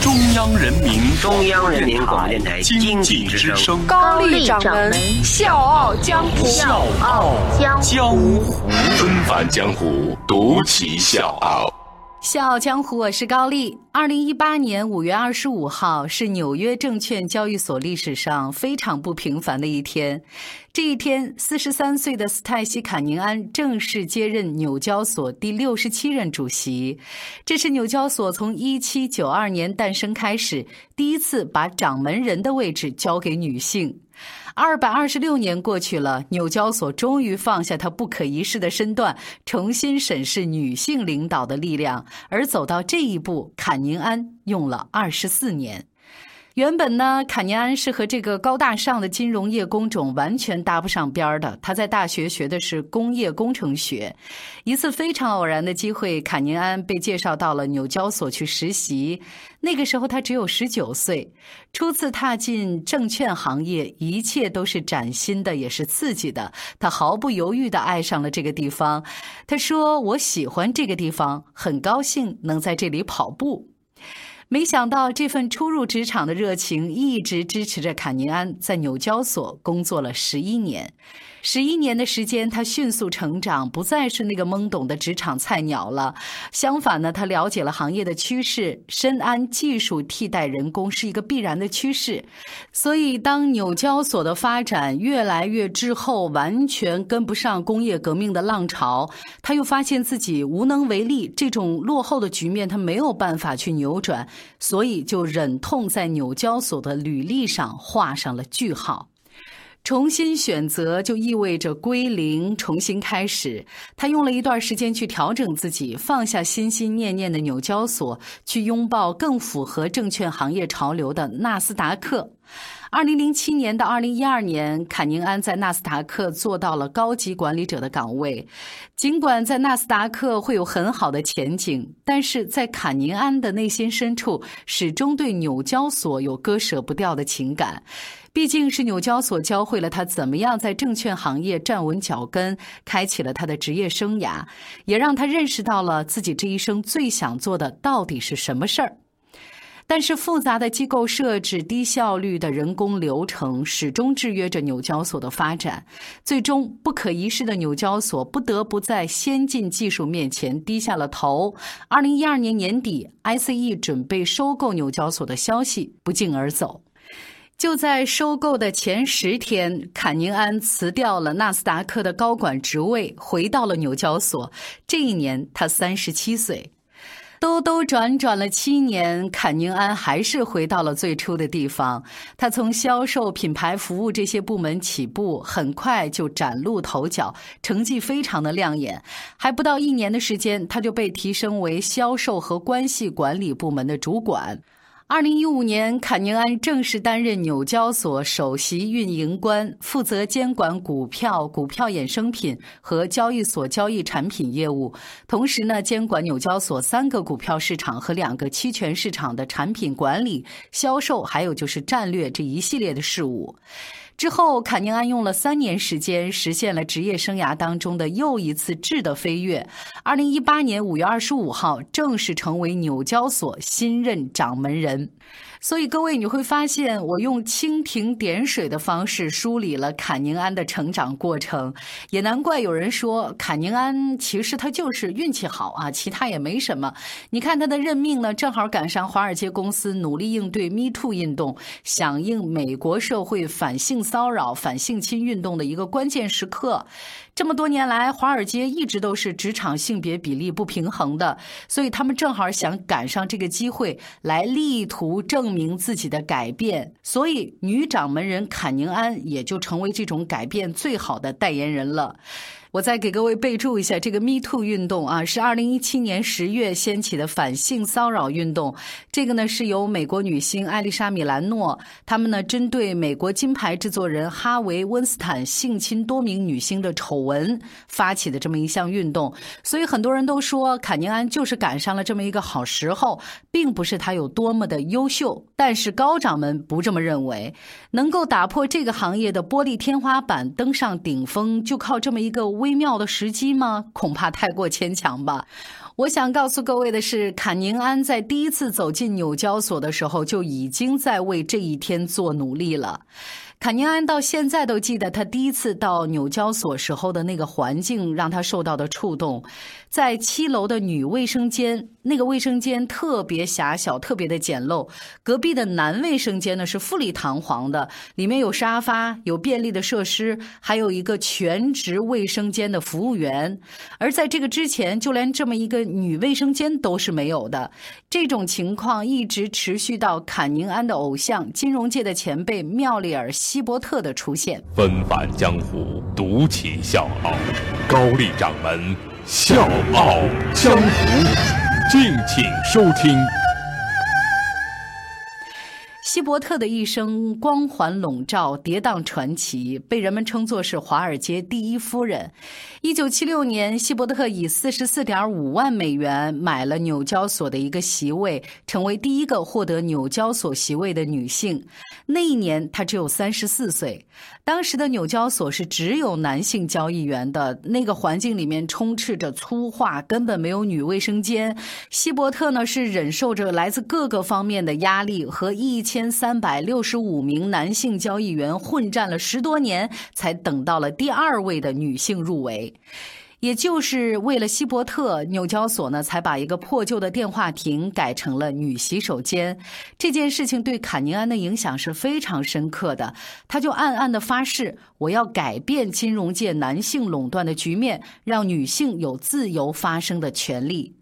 中央人民中央人民广播电台经经济之声济之声，高丽掌门笑傲江湖。笑傲江江湖。纷繁江湖，独骑笑傲。笑傲江湖，我是高丽。二零一八年五月二十五号是纽约证券交易所历史上非常不平凡的一天。这一天，四十三岁的斯泰西·卡宁安正式接任纽交所第六十七任主席。这是纽交所从一七九二年诞生开始，第一次把掌门人的位置交给女性。二百二十六年过去了，纽交所终于放下它不可一世的身段，重新审视女性领导的力量，而走到这一步，坎宁安用了二十四年。原本呢，坎宁安是和这个高大上的金融业工种完全搭不上边儿的。他在大学学的是工业工程学。一次非常偶然的机会，坎宁安被介绍到了纽交所去实习。那个时候他只有十九岁，初次踏进证券行业，一切都是崭新的，也是刺激的。他毫不犹豫地爱上了这个地方。他说：“我喜欢这个地方，很高兴能在这里跑步。”没想到这份初入职场的热情一直支持着坎宁安在纽交所工作了十一年。十一年的时间，他迅速成长，不再是那个懵懂的职场菜鸟了。相反呢，他了解了行业的趋势，深谙技术替代人工是一个必然的趋势。所以，当纽交所的发展越来越滞后，完全跟不上工业革命的浪潮，他又发现自己无能为力。这种落后的局面，他没有办法去扭转，所以就忍痛在纽交所的履历上画上了句号。重新选择就意味着归零，重新开始。他用了一段时间去调整自己，放下心心念念的纽交所，去拥抱更符合证券行业潮流的纳斯达克。二零零七年到二零一二年，坎宁安在纳斯达克做到了高级管理者的岗位。尽管在纳斯达克会有很好的前景，但是在坎宁安的内心深处，始终对纽交所有割舍不掉的情感。毕竟是纽交所教会了他怎么样在证券行业站稳脚跟，开启了他的职业生涯，也让他认识到了自己这一生最想做的到底是什么事儿。但是复杂的机构设置、低效率的人工流程，始终制约着纽交所的发展。最终，不可一世的纽交所不得不在先进技术面前低下了头。二零一二年年底，ICE 准备收购纽交所的消息不胫而走。就在收购的前十天，坎宁安辞掉了纳斯达克的高管职位，回到了纽交所。这一年，他三十七岁。兜兜转转了七年，坎宁安还是回到了最初的地方。他从销售、品牌服务这些部门起步，很快就崭露头角，成绩非常的亮眼。还不到一年的时间，他就被提升为销售和关系管理部门的主管。二零一五年，坎宁安正式担任纽交所首席运营官，负责监管股票、股票衍生品和交易所交易产品业务，同时呢，监管纽交所三个股票市场和两个期权市场的产品管理、销售，还有就是战略这一系列的事务。之后，坎宁安用了三年时间，实现了职业生涯当中的又一次质的飞跃。二零一八年五月二十五号，正式成为纽交所新任掌门人。所以，各位你会发现，我用蜻蜓点水的方式梳理了坎宁安的成长过程，也难怪有人说坎宁安其实他就是运气好啊，其他也没什么。你看他的任命呢，正好赶上华尔街公司努力应对 Me Too 运动，响应美国社会反性骚扰、反性侵运动的一个关键时刻。这么多年来，华尔街一直都是职场性别比例不平衡的，所以他们正好想赶上这个机会，来力图正证明自己的改变。所以，女掌门人坎宁安也就成为这种改变最好的代言人了。我再给各位备注一下，这个 Me Too 运动啊，是二零一七年十月掀起的反性骚扰运动。这个呢，是由美国女星艾丽莎·米兰诺，他们呢针对美国金牌制作人哈维·温斯坦性侵多名女星的丑闻发起的这么一项运动。所以很多人都说，坎宁安就是赶上了这么一个好时候，并不是他有多么的优秀。但是高掌门不这么认为，能够打破这个行业的玻璃天花板，登上顶峰，就靠这么一个。微妙的时机吗？恐怕太过牵强吧。我想告诉各位的是，坎宁安在第一次走进纽交所的时候，就已经在为这一天做努力了。坎宁安到现在都记得他第一次到纽交所时候的那个环境，让他受到的触动。在七楼的女卫生间，那个卫生间特别狭小，特别的简陋。隔壁的男卫生间呢是富丽堂皇的，里面有沙发，有便利的设施，还有一个全职卫生间的服务员。而在这个之前，就连这么一个女卫生间都是没有的。这种情况一直持续到坎宁安的偶像、金融界的前辈妙丽尔·希伯特的出现。纷繁江湖，独起笑傲，高丽掌门。笑傲江湖，敬请收听。希伯特的一生光环笼罩，跌宕传奇，被人们称作是华尔街第一夫人。一九七六年，希伯特以四十四点五万美元买了纽交所的一个席位，成为第一个获得纽交所席位的女性。那一年，她只有三十四岁。当时的纽交所是只有男性交易员的，那个环境里面充斥着粗话，根本没有女卫生间。希伯特呢，是忍受着来自各个方面的压力和一千。千三百六十五名男性交易员混战了十多年，才等到了第二位的女性入围。也就是为了希伯特，纽交所呢才把一个破旧的电话亭改成了女洗手间。这件事情对坎宁安的影响是非常深刻的，他就暗暗的发誓：我要改变金融界男性垄断的局面，让女性有自由发声的权利。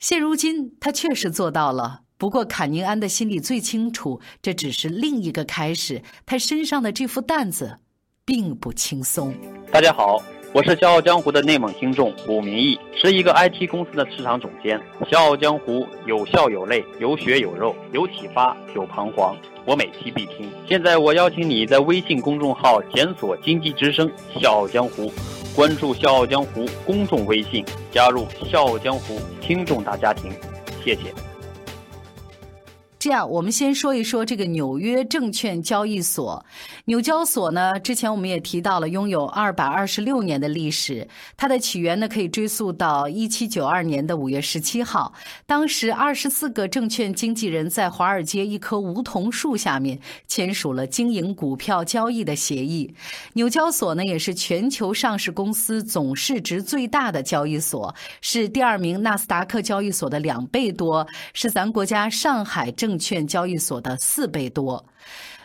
现如今，他确实做到了。不过，坎宁安的心里最清楚，这只是另一个开始。他身上的这副担子，并不轻松。大家好，我是《笑傲江湖》的内蒙听众武明义，是一个 IT 公司的市场总监。《笑傲江湖》有笑有泪，有血有肉，有启发有彷徨，我每期必听。现在，我邀请你在微信公众号检索“经济之声笑傲江湖”，关注《笑傲江湖》公众微信，加入《笑傲江湖》听众大家庭。谢谢。这样，我们先说一说这个纽约证券交易所。纽交所呢，之前我们也提到了，拥有二百二十六年的历史。它的起源呢，可以追溯到一七九二年的五月十七号。当时，二十四个证券经纪人在华尔街一棵梧桐树下面签署了经营股票交易的协议。纽交所呢，也是全球上市公司总市值最大的交易所，是第二名纳斯达克交易所的两倍多，是咱国家上海证。证券交易所的四倍多。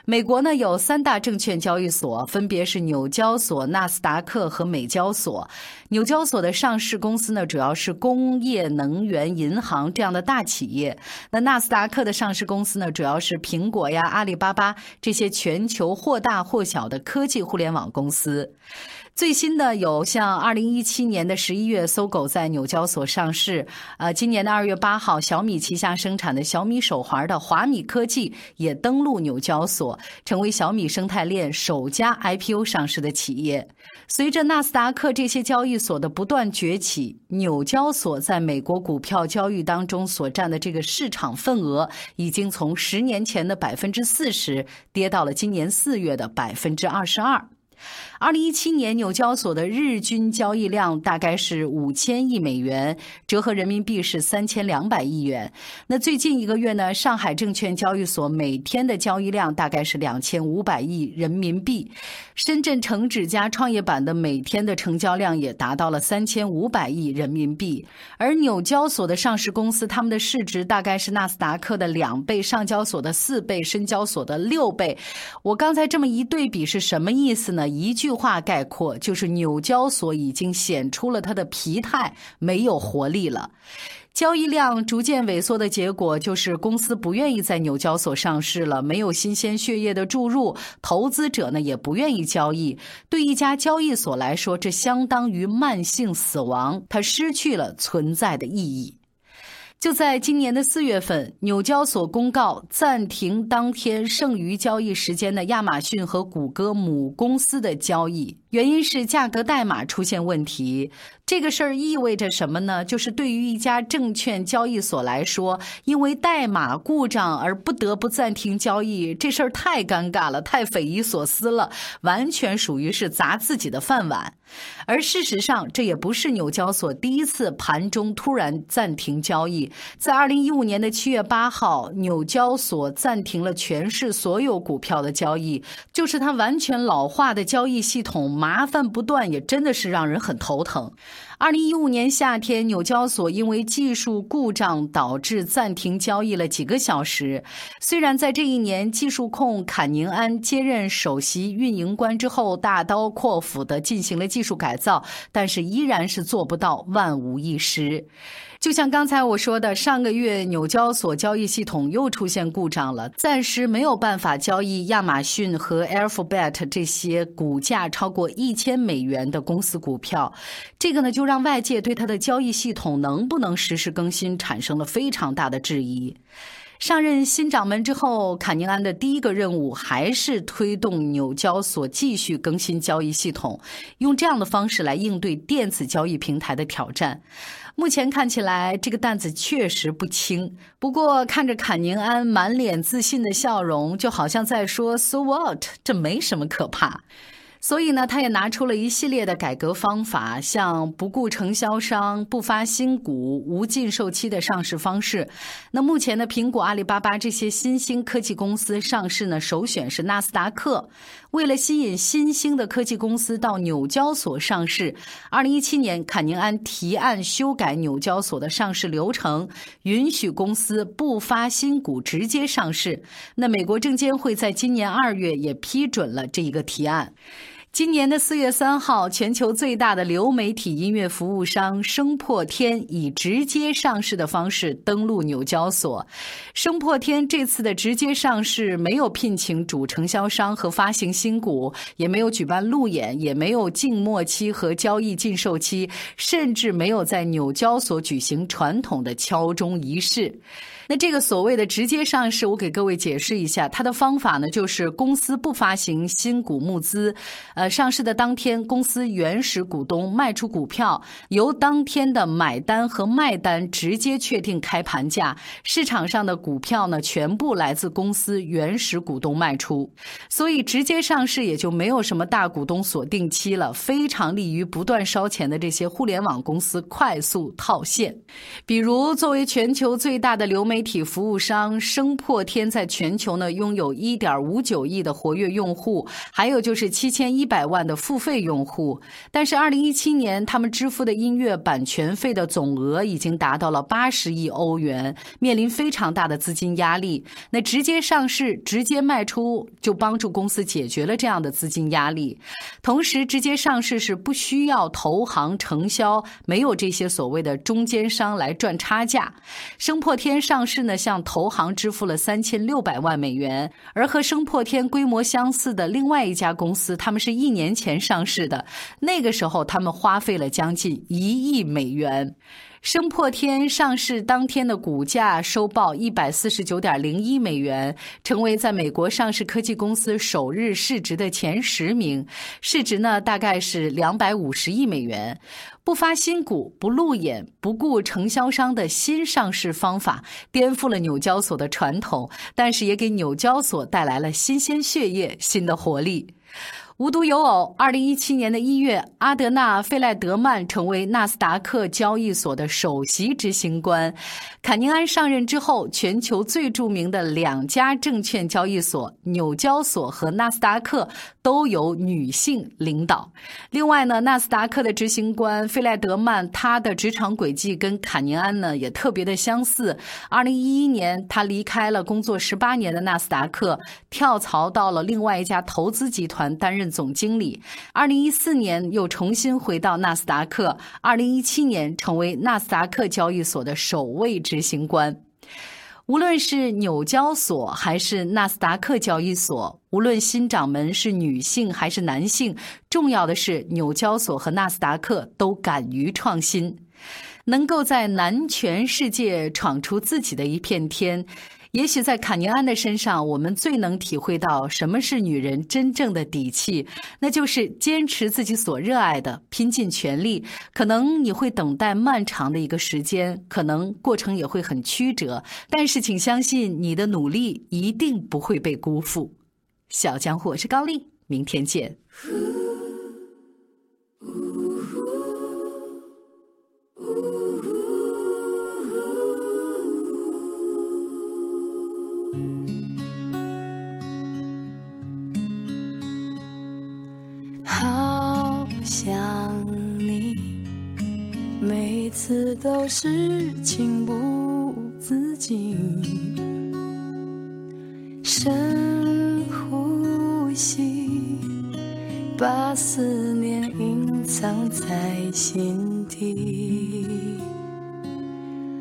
美国呢有三大证券交易所，分别是纽交所、纳斯达克和美交所。纽交所的上市公司呢主要是工业、能源、银行这样的大企业。那纳斯达克的上市公司呢主要是苹果呀、阿里巴巴这些全球或大或小的科技互联网公司。最新的有像二零一七年的十一月，搜狗在纽交所上市。呃，今年的二月八号，小米旗下生产的小米手环的华米科技也登陆纽交所，成为小米生态链首家 IPO 上市的企业。随着纳斯达克这些交易所的不断崛起，纽交所在美国股票交易当中所占的这个市场份额，已经从十年前的百分之四十跌到了今年四月的百分之二十二。二零一七年，纽交所的日均交易量大概是五千亿美元，折合人民币是三千两百亿元。那最近一个月呢，上海证券交易所每天的交易量大概是两千五百亿人民币，深圳成指加创业板的每天的成交量也达到了三千五百亿人民币。而纽交所的上市公司，他们的市值大概是纳斯达克的两倍，上交所的四倍，深交所的六倍。我刚才这么一对比是什么意思呢？一句话概括，就是纽交所已经显出了它的疲态，没有活力了。交易量逐渐萎缩的结果，就是公司不愿意在纽交所上市了，没有新鲜血液的注入，投资者呢也不愿意交易。对一家交易所来说，这相当于慢性死亡，它失去了存在的意义。就在今年的四月份，纽交所公告暂停当天剩余交易时间的亚马逊和谷歌母公司的交易，原因是价格代码出现问题。这个事儿意味着什么呢？就是对于一家证券交易所来说，因为代码故障而不得不暂停交易，这事儿太尴尬了，太匪夷所思了，完全属于是砸自己的饭碗。而事实上，这也不是纽交所第一次盘中突然暂停交易。在二零一五年的七月八号，纽交所暂停了全市所有股票的交易，就是它完全老化的交易系统，麻烦不断，也真的是让人很头疼。二零一五年夏天，纽交所因为技术故障导致暂停交易了几个小时。虽然在这一年，技术控坎宁安接任首席运营官之后，大刀阔斧地进行了技术改造，但是依然是做不到万无一失。就像刚才我说的，上个月纽交所交易系统又出现故障了，暂时没有办法交易亚马逊和 Alphabet 这些股价超过一千美元的公司股票。这个呢，就让让外界对他的交易系统能不能实时更新产生了非常大的质疑。上任新掌门之后，坎宁安的第一个任务还是推动纽交所继续更新交易系统，用这样的方式来应对电子交易平台的挑战。目前看起来，这个担子确实不轻。不过，看着坎宁安满脸自信的笑容，就好像在说 “So what？这没什么可怕。”所以呢，他也拿出了一系列的改革方法，像不顾承销商、不发新股、无禁售期的上市方式。那目前呢苹果、阿里巴巴这些新兴科技公司上市呢，首选是纳斯达克。为了吸引新兴的科技公司到纽交所上市，二零一七年，坎宁安提案修改纽交所的上市流程，允许公司不发新股直接上市。那美国证监会在今年二月也批准了这一个提案。今年的四月三号，全球最大的流媒体音乐服务商声破天以直接上市的方式登陆纽交所。声破天这次的直接上市没有聘请主承销商和发行新股，也没有举办路演，也没有静默期和交易禁售期，甚至没有在纽交所举行传统的敲钟仪式。那这个所谓的直接上市，我给各位解释一下，它的方法呢，就是公司不发行新股募资，呃，上市的当天，公司原始股东卖出股票，由当天的买单和卖单直接确定开盘价，市场上的股票呢，全部来自公司原始股东卖出，所以直接上市也就没有什么大股东锁定期了，非常利于不断烧钱的这些互联网公司快速套现，比如作为全球最大的流媒。媒体服务商声破天在全球呢拥有一点五九亿的活跃用户，还有就是七千一百万的付费用户。但是二零一七年他们支付的音乐版权费的总额已经达到了八十亿欧元，面临非常大的资金压力。那直接上市、直接卖出，就帮助公司解决了这样的资金压力。同时，直接上市是不需要投行承销，没有这些所谓的中间商来赚差价。声破天上市。是呢，向投行支付了三千六百万美元，而和声破天规模相似的另外一家公司，他们是一年前上市的，那个时候他们花费了将近一亿美元。声破天上市当天的股价收报一百四十九点零一美元，成为在美国上市科技公司首日市值的前十名，市值呢大概是两百五十亿美元。不发新股、不路演、不顾承销商的新上市方法，颠覆了纽交所的传统，但是也给纽交所带来了新鲜血液、新的活力。无独有偶，二零一七年的一月，阿德纳·费莱德曼成为纳斯达克交易所的首席执行官。坎宁安上任之后，全球最著名的两家证券交易所——纽交所和纳斯达克，都由女性领导。另外呢，纳斯达克的执行官费莱德曼，他的职场轨迹跟坎宁安呢也特别的相似。二零一一年，他离开了工作十八年的纳斯达克，跳槽到了另外一家投资集团担任。总经理。二零一四年又重新回到纳斯达克，二零一七年成为纳斯达克交易所的首位执行官。无论是纽交所还是纳斯达克交易所，无论新掌门是女性还是男性，重要的是纽交所和纳斯达克都敢于创新，能够在男权世界闯出自己的一片天。也许在卡尼安的身上，我们最能体会到什么是女人真正的底气，那就是坚持自己所热爱的，拼尽全力。可能你会等待漫长的一个时间，可能过程也会很曲折，但是请相信，你的努力一定不会被辜负。小江湖，我是高丽，明天见。每次都是情不自禁。深呼吸，把思念隐藏在心底。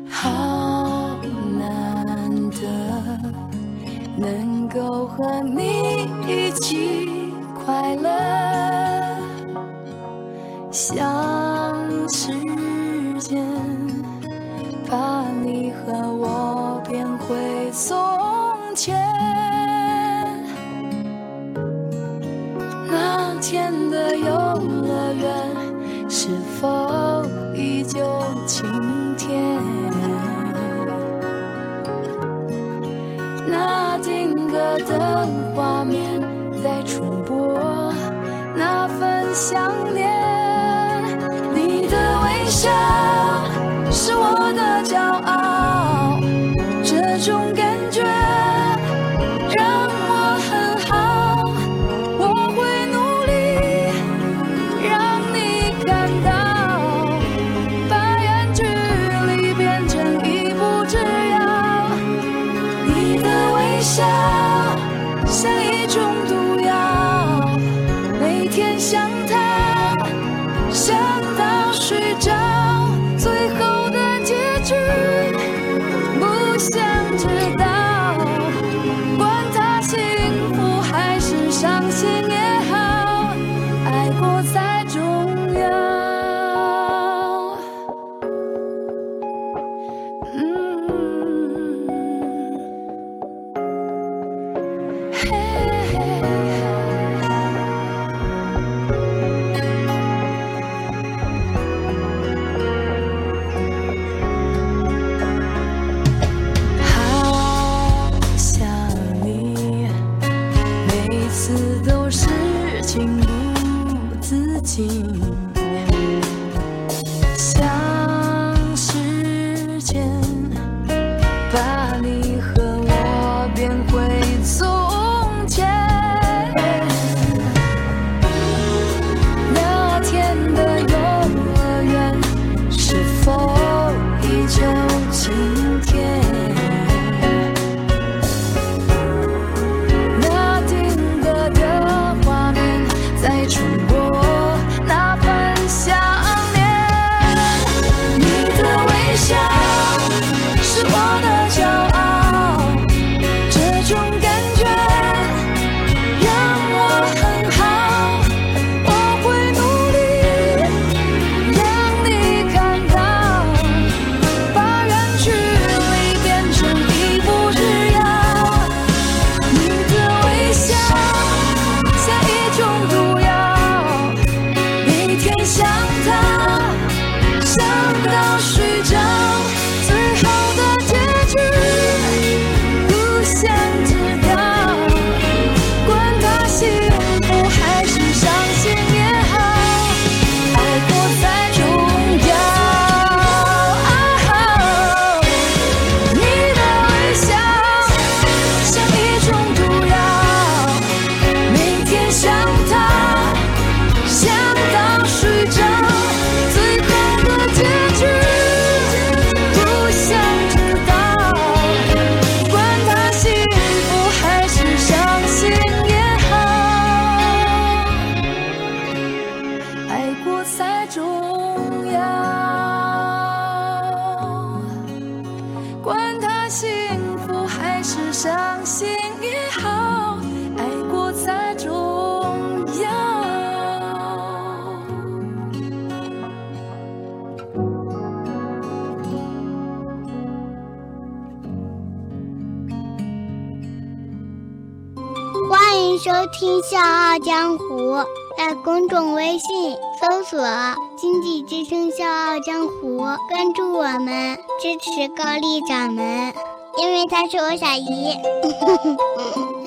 好难得能够和你一起快乐。相识间把你和我变回从前，那天的游乐园是否依旧晴天？那定格的画面在重播，那份想念。次都是情不自禁。幸福还是伤心也好爱过才重要欢迎收听笑傲江湖在公众微信搜索经济之声笑傲江湖”，关注我们，支持高丽掌门，因为他是我小姨。